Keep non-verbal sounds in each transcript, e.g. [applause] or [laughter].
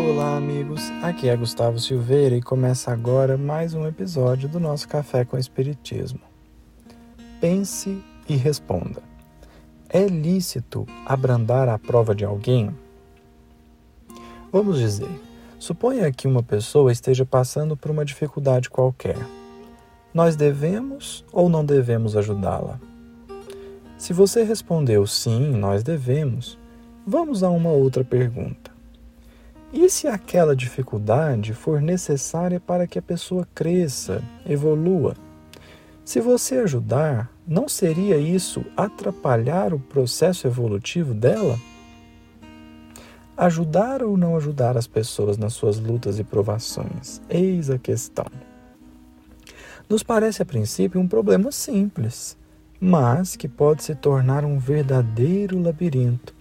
Olá, amigos. Aqui é Gustavo Silveira e começa agora mais um episódio do nosso Café com Espiritismo. Pense e responda: É lícito abrandar a prova de alguém? Vamos dizer, suponha que uma pessoa esteja passando por uma dificuldade qualquer. Nós devemos ou não devemos ajudá-la? Se você respondeu sim, nós devemos, vamos a uma outra pergunta. E se aquela dificuldade for necessária para que a pessoa cresça, evolua? Se você ajudar, não seria isso atrapalhar o processo evolutivo dela? Ajudar ou não ajudar as pessoas nas suas lutas e provações? Eis a questão. Nos parece a princípio um problema simples, mas que pode se tornar um verdadeiro labirinto,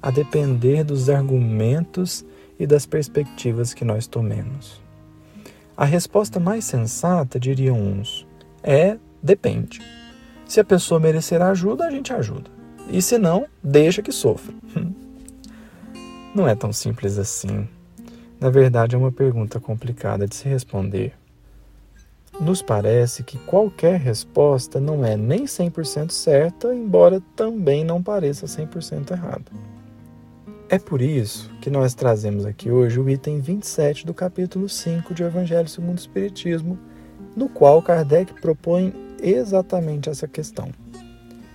a depender dos argumentos e das perspectivas que nós tomemos. A resposta mais sensata, diriam uns, é depende. Se a pessoa merecer ajuda, a gente ajuda. E se não, deixa que sofra. [laughs] Não é tão simples assim. Na verdade, é uma pergunta complicada de se responder. Nos parece que qualquer resposta não é nem 100% certa, embora também não pareça 100% errada. É por isso que nós trazemos aqui hoje o item 27 do capítulo 5 de Evangelho segundo o Espiritismo, no qual Kardec propõe exatamente essa questão.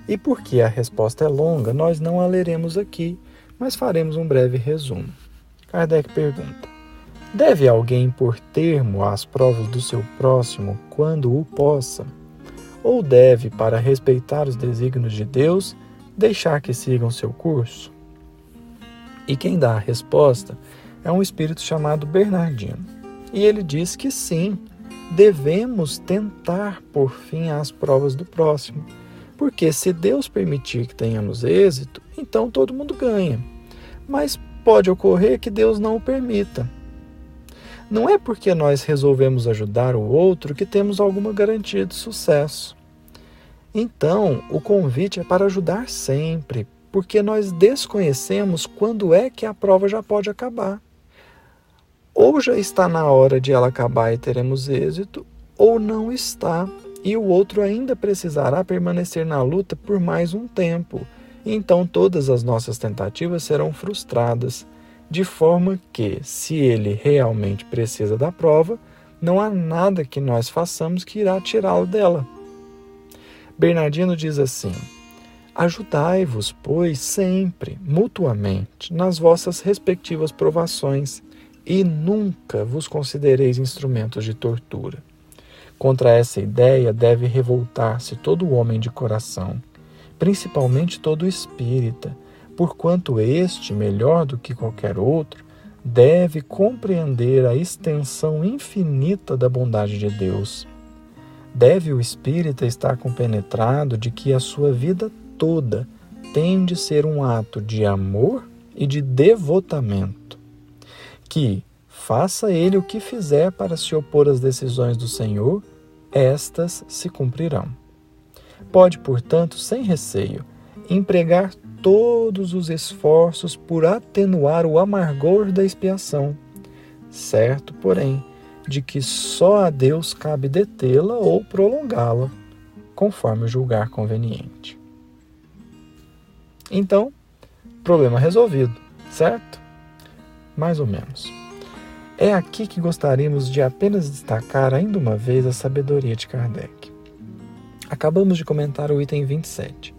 E porque a resposta é longa, nós não a leremos aqui, mas faremos um breve resumo. Kardec pergunta: Deve alguém pôr termo às provas do seu próximo quando o possa? Ou deve, para respeitar os desígnios de Deus, deixar que sigam seu curso? E quem dá a resposta é um espírito chamado Bernardino. E ele diz que sim, devemos tentar por fim às provas do próximo. Porque se Deus permitir que tenhamos êxito, então todo mundo ganha. Mas pode ocorrer que Deus não o permita. Não é porque nós resolvemos ajudar o outro que temos alguma garantia de sucesso. Então, o convite é para ajudar sempre, porque nós desconhecemos quando é que a prova já pode acabar. Ou já está na hora de ela acabar e teremos êxito, ou não está, e o outro ainda precisará permanecer na luta por mais um tempo. Então todas as nossas tentativas serão frustradas, de forma que, se ele realmente precisa da prova, não há nada que nós façamos que irá tirá-lo dela. Bernardino diz assim: Ajudai-vos, pois, sempre, mutuamente, nas vossas respectivas provações, e nunca vos considereis instrumentos de tortura. Contra essa ideia deve revoltar-se todo homem de coração, principalmente todo espírita, porquanto este, melhor do que qualquer outro, deve compreender a extensão infinita da bondade de Deus. Deve o espírita estar compenetrado de que a sua vida toda tem de ser um ato de amor e de devotamento. Que, faça ele o que fizer para se opor às decisões do Senhor, estas se cumprirão. Pode, portanto, sem receio, empregar todos os esforços por atenuar o amargor da expiação, certo, porém, de que só a Deus cabe detê-la ou prolongá-la, conforme julgar conveniente. Então, problema resolvido, certo? Mais ou menos. É aqui que gostaríamos de apenas destacar ainda uma vez a sabedoria de Kardec. Acabamos de comentar o item 27,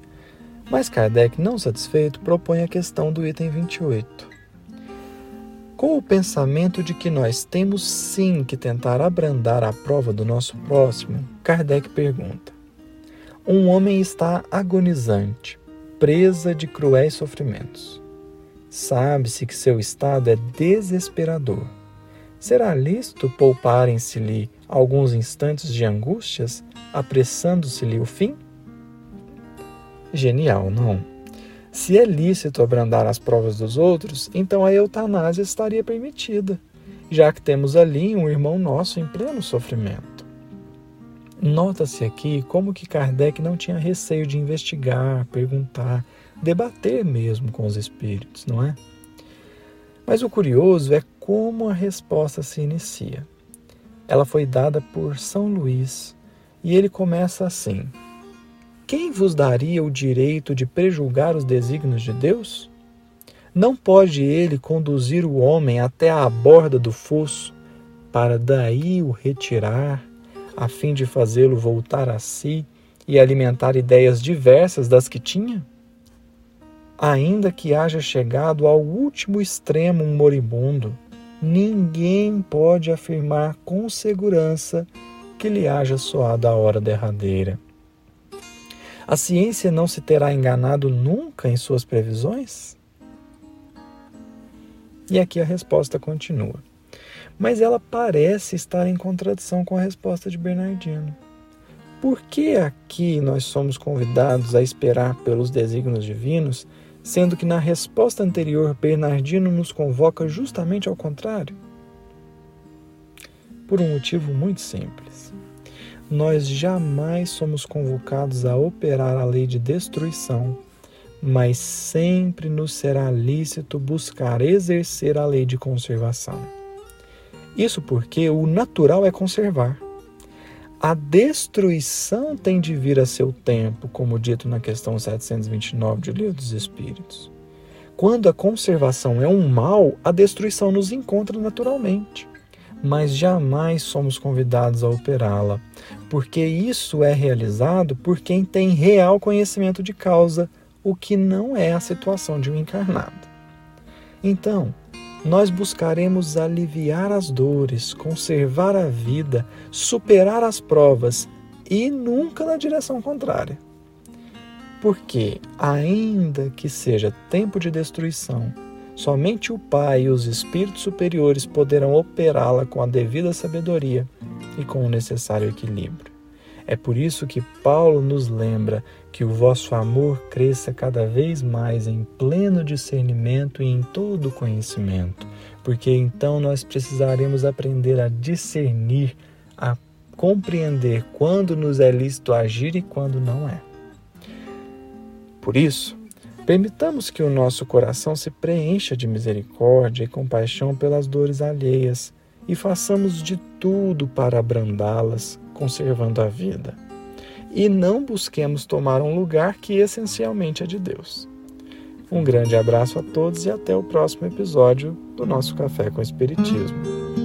mas Kardec, não satisfeito, propõe a questão do item 28. Com o pensamento de que nós temos sim que tentar abrandar a prova do nosso próximo, Kardec pergunta: Um homem está agonizante, presa de cruéis sofrimentos. Sabe-se que seu estado é desesperador. Será lícito pouparem-se-lhe alguns instantes de angústias, apressando-se-lhe o fim? Genial, não? Se é lícito abrandar as provas dos outros, então a eutanásia estaria permitida, já que temos ali um irmão nosso em pleno sofrimento. Nota-se aqui como que Kardec não tinha receio de investigar, perguntar, debater mesmo com os espíritos, não é? Mas o curioso é como a resposta se inicia. Ela foi dada por São Luís e ele começa assim: Quem vos daria o direito de prejulgar os desígnios de Deus? Não pode ele conduzir o homem até a borda do fosso, para daí o retirar, a fim de fazê-lo voltar a si e alimentar ideias diversas das que tinha? Ainda que haja chegado ao último extremo um moribundo, ninguém pode afirmar com segurança que lhe haja soado a hora derradeira. A ciência não se terá enganado nunca em suas previsões? E aqui a resposta continua. Mas ela parece estar em contradição com a resposta de Bernardino. Por que aqui nós somos convidados a esperar pelos desígnios divinos, sendo que na resposta anterior Bernardino nos convoca justamente ao contrário? Por um motivo muito simples. Nós jamais somos convocados a operar a lei de destruição mas sempre nos será lícito buscar exercer a lei de conservação. Isso porque o natural é conservar. A destruição tem de vir a seu tempo, como dito na questão 729 de Livro dos Espíritos. Quando a conservação é um mal, a destruição nos encontra naturalmente, mas jamais somos convidados a operá-la, porque isso é realizado por quem tem real conhecimento de causa o que não é a situação de um encarnado. Então, nós buscaremos aliviar as dores, conservar a vida, superar as provas e nunca na direção contrária. Porque, ainda que seja tempo de destruição, somente o Pai e os espíritos superiores poderão operá-la com a devida sabedoria e com o necessário equilíbrio. É por isso que Paulo nos lembra que o vosso amor cresça cada vez mais em pleno discernimento e em todo conhecimento, porque então nós precisaremos aprender a discernir, a compreender quando nos é lícito agir e quando não é. Por isso, permitamos que o nosso coração se preencha de misericórdia e compaixão pelas dores alheias e façamos de tudo para abrandá-las, conservando a vida. E não busquemos tomar um lugar que essencialmente é de Deus. Um grande abraço a todos e até o próximo episódio do nosso Café com Espiritismo.